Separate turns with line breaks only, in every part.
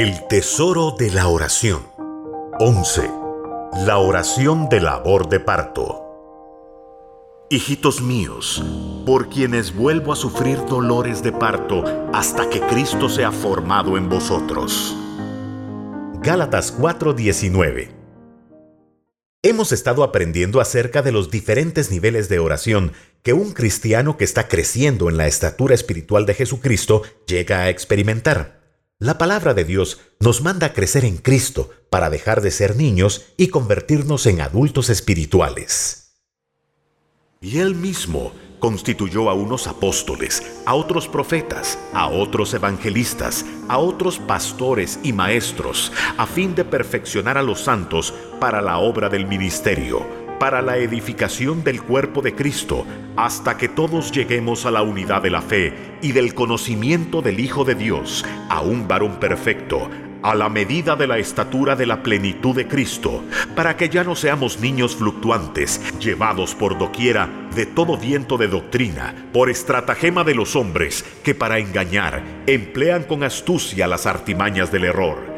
El tesoro de la oración. 11. La oración de labor de parto. Hijitos míos, por quienes vuelvo a sufrir dolores de parto hasta que Cristo sea formado en vosotros.
Gálatas 4:19 Hemos estado aprendiendo acerca de los diferentes niveles de oración que un cristiano que está creciendo en la estatura espiritual de Jesucristo llega a experimentar. La palabra de Dios nos manda a crecer en Cristo para dejar de ser niños y convertirnos en adultos espirituales.
Y él mismo constituyó a unos apóstoles, a otros profetas, a otros evangelistas, a otros pastores y maestros, a fin de perfeccionar a los santos para la obra del ministerio para la edificación del cuerpo de Cristo, hasta que todos lleguemos a la unidad de la fe y del conocimiento del Hijo de Dios, a un varón perfecto, a la medida de la estatura de la plenitud de Cristo, para que ya no seamos niños fluctuantes, llevados por doquiera de todo viento de doctrina, por estratagema de los hombres, que para engañar emplean con astucia las artimañas del error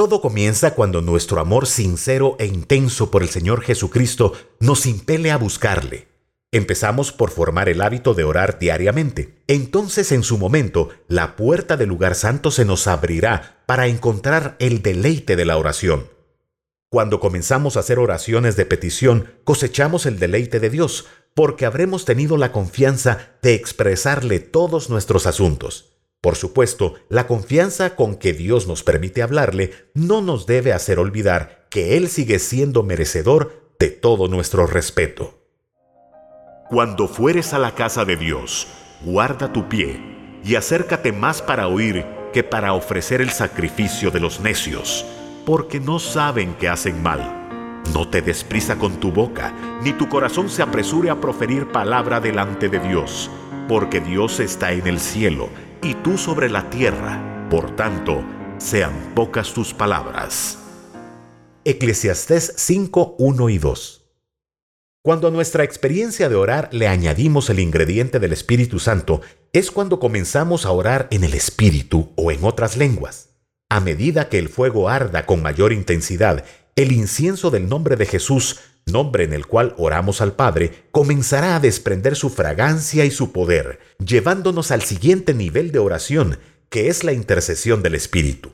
todo comienza cuando nuestro amor sincero e intenso por el Señor Jesucristo nos impele a buscarle. Empezamos por formar el hábito de orar diariamente. Entonces en su momento, la puerta del lugar santo se nos abrirá para encontrar el deleite de la oración. Cuando comenzamos a hacer oraciones de petición, cosechamos el deleite de Dios, porque habremos tenido la confianza de expresarle todos nuestros asuntos. Por supuesto, la confianza con que Dios nos permite hablarle no nos debe hacer olvidar que Él sigue siendo merecedor de todo nuestro respeto.
Cuando fueres a la casa de Dios, guarda tu pie y acércate más para oír que para ofrecer el sacrificio de los necios, porque no saben que hacen mal. No te desprisa con tu boca, ni tu corazón se apresure a proferir palabra delante de Dios, porque Dios está en el cielo y tú sobre la tierra. Por tanto, sean pocas tus palabras.
Eclesiastés 5, 1 y 2. Cuando a nuestra experiencia de orar le añadimos el ingrediente del Espíritu Santo, es cuando comenzamos a orar en el Espíritu o en otras lenguas. A medida que el fuego arda con mayor intensidad, el incienso del nombre de Jesús, nombre en el cual oramos al Padre, comenzará a desprender su fragancia y su poder, llevándonos al siguiente nivel de oración, que es la intercesión del Espíritu.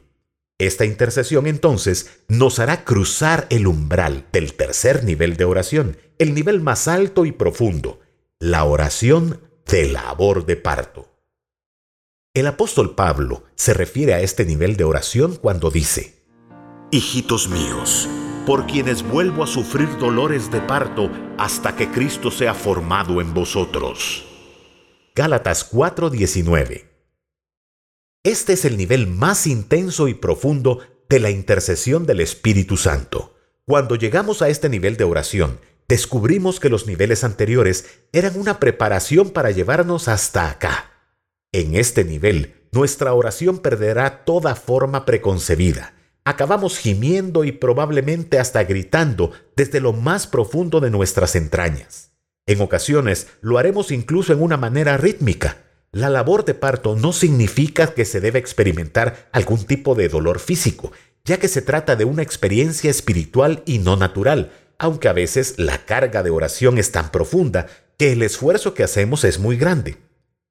Esta intercesión entonces nos hará cruzar el umbral del tercer nivel de oración, el nivel más alto y profundo, la oración de labor de parto. El apóstol Pablo se refiere a este nivel de oración cuando dice,
Hijitos míos, por quienes vuelvo a sufrir dolores de parto hasta que Cristo sea formado en vosotros.
Gálatas 4:19 Este es el nivel más intenso y profundo de la intercesión del Espíritu Santo. Cuando llegamos a este nivel de oración, descubrimos que los niveles anteriores eran una preparación para llevarnos hasta acá. En este nivel, nuestra oración perderá toda forma preconcebida acabamos gimiendo y probablemente hasta gritando desde lo más profundo de nuestras entrañas. En ocasiones lo haremos incluso en una manera rítmica. La labor de parto no significa que se debe experimentar algún tipo de dolor físico, ya que se trata de una experiencia espiritual y no natural, aunque a veces la carga de oración es tan profunda que el esfuerzo que hacemos es muy grande.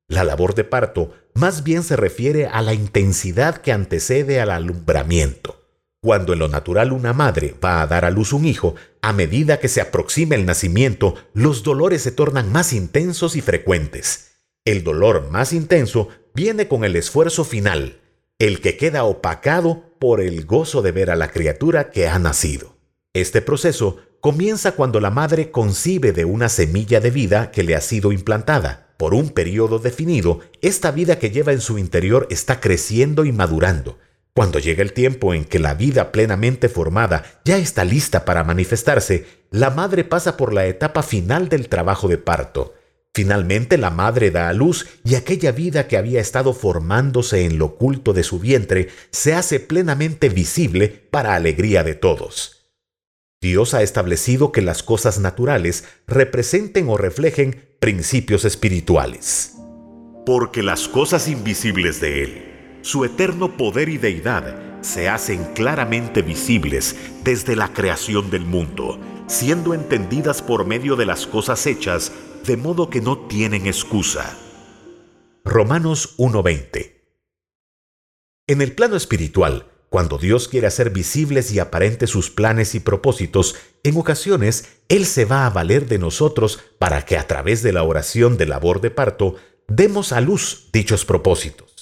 La labor de parto más bien se refiere a la intensidad que antecede al alumbramiento. Cuando en lo natural una madre va a dar a luz un hijo, a medida que se aproxima el nacimiento, los dolores se tornan más intensos y frecuentes. El dolor más intenso viene con el esfuerzo final, el que queda opacado por el gozo de ver a la criatura que ha nacido. Este proceso comienza cuando la madre concibe de una semilla de vida que le ha sido implantada. Por un periodo definido, esta vida que lleva en su interior está creciendo y madurando Cuando llega el tiempo en que la vida plenamente formada ya está lista para manifestarse, la madre pasa por la etapa final del trabajo de parto. Finalmente la madre da a luz y aquella vida que había estado formándose en lo oculto de su vientre se hace plenamente visible para alegría de todos. Dios ha establecido que las cosas naturales representen o reflejen principios espirituales.
Porque las cosas invisibles de Él su eterno poder y deidad se hacen claramente visibles desde la creación del mundo, siendo entendidas por medio de las cosas hechas, de modo que no tienen excusa.
Romanos 1:20 En el plano espiritual, cuando Dios quiere hacer visibles y aparentes sus planes y propósitos, en ocasiones Él se va a valer de nosotros para que a través de la oración de labor de parto demos a luz dichos propósitos.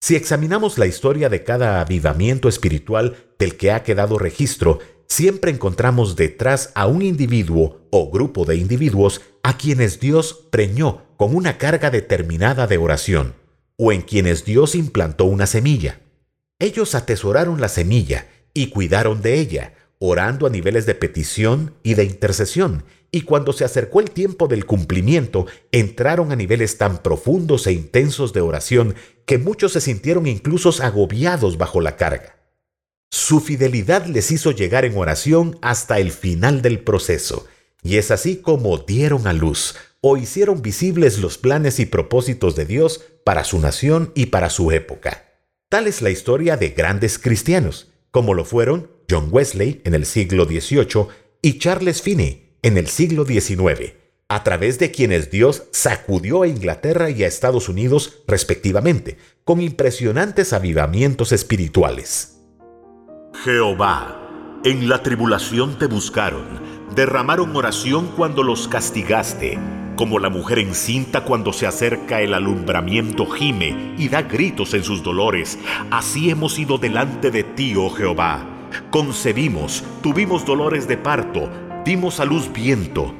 Si examinamos la historia de cada avivamiento espiritual del que ha quedado registro, siempre encontramos detrás a un individuo o grupo de individuos a quienes Dios preñó con una carga determinada de oración, o en quienes Dios implantó una semilla. Ellos atesoraron la semilla y cuidaron de ella, orando a niveles de petición y de intercesión, y cuando se acercó el tiempo del cumplimiento, entraron a niveles tan profundos e intensos de oración que muchos se sintieron incluso agobiados bajo la carga. Su fidelidad les hizo llegar en oración hasta el final del proceso, y es así como dieron a luz o hicieron visibles los planes y propósitos de Dios para su nación y para su época. Tal es la historia de grandes cristianos, como lo fueron John Wesley en el siglo XVIII y Charles Finney en el siglo XIX, a través de quienes Dios sacudió a Inglaterra y a Estados Unidos respectivamente, con impresionantes avivamientos espirituales.
Jehová, en la tribulación te buscaron, derramaron oración cuando los castigaste, como la mujer encinta cuando se acerca el alumbramiento gime y da gritos en sus dolores, así hemos ido delante de ti, oh Jehová. Concebimos, tuvimos dolores de parto, dimos a luz viento.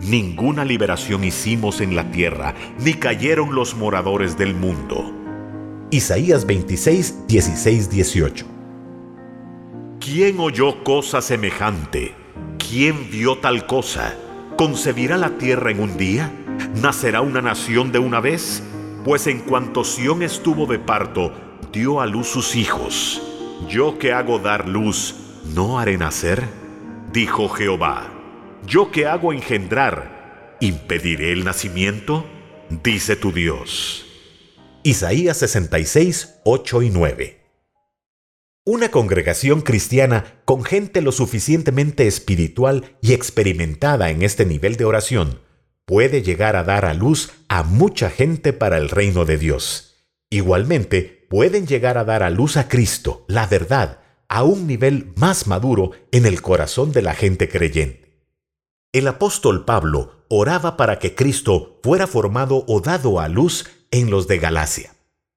Ninguna liberación hicimos en la tierra, ni cayeron los moradores del mundo.
Isaías 26, 16, 18.
¿Quién oyó cosa semejante? ¿Quién vio tal cosa? ¿Concebirá la tierra en un día? ¿Nacerá una nación de una vez? Pues en cuanto Sión estuvo de parto, dio a luz sus hijos. Yo que hago dar luz, ¿no haré nacer? Dijo Jehová, yo que hago engendrar, ¿impediré el nacimiento? Dice tu Dios.
Isaías 66, 8 y 9. Una congregación cristiana con gente lo suficientemente espiritual y experimentada en este nivel de oración puede llegar a dar a luz a mucha gente para el reino de Dios. Igualmente, pueden llegar a dar a luz a Cristo, la verdad, a un nivel más maduro en el corazón de la gente creyente. El apóstol Pablo oraba para que Cristo fuera formado o dado a luz en los de Galacia.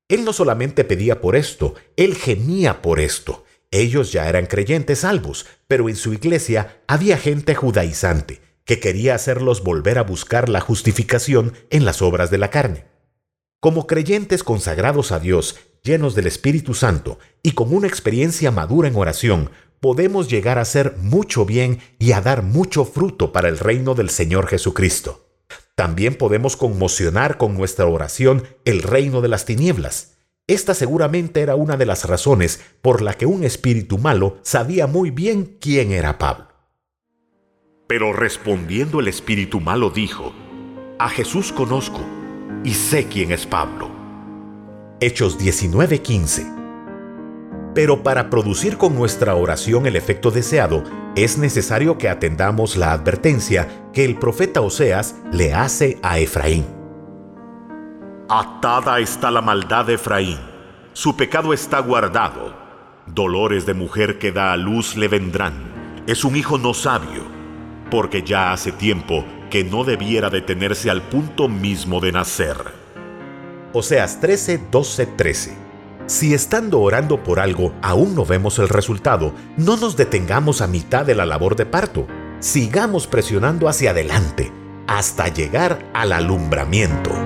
Él no solamente pedía por esto, él gemía por esto. Ellos ya eran creyentes salvos, pero en su iglesia había gente judaizante que quería hacerlos volver a buscar la justificación en las obras de la carne. Como creyentes consagrados a Dios, llenos del Espíritu Santo y con una experiencia madura en oración, podemos llegar a hacer mucho bien y a dar mucho fruto para el reino del Señor Jesucristo. También podemos conmocionar con nuestra oración el reino de las tinieblas. Esta seguramente era una de las razones por la que un espíritu malo sabía muy bien quién era Pablo.
Pero respondiendo el espíritu malo dijo, A Jesús conozco y sé quién es Pablo.
Hechos 19:15 Pero para producir con nuestra oración el efecto deseado, es necesario que atendamos la advertencia que el profeta Oseas le hace a Efraín.
Atada está la maldad de Efraín, su pecado está guardado. Dolores de mujer que da a luz le vendrán. Es un hijo no sabio, porque ya hace tiempo que no debiera detenerse al punto mismo de nacer.
Oseas 13, 12, 13. Si estando orando por algo aún no vemos el resultado, no nos detengamos a mitad de la labor de parto. Sigamos presionando hacia adelante hasta llegar al alumbramiento.